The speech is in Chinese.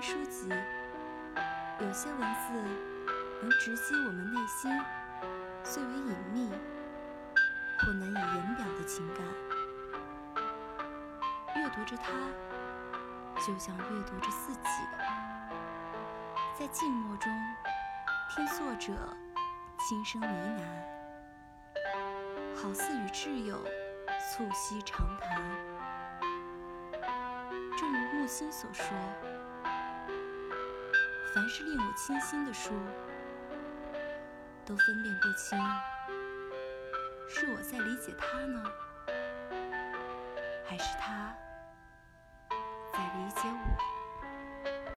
书籍，有些文字能直击我们内心最为隐秘或难以言表的情感。阅读着它，就像阅读着自己，在静默中听作者轻声呢喃，好似与挚友促膝长谈。正如木心所说。凡是令我倾心的书，都分辨不清，是我在理解他呢，还是他。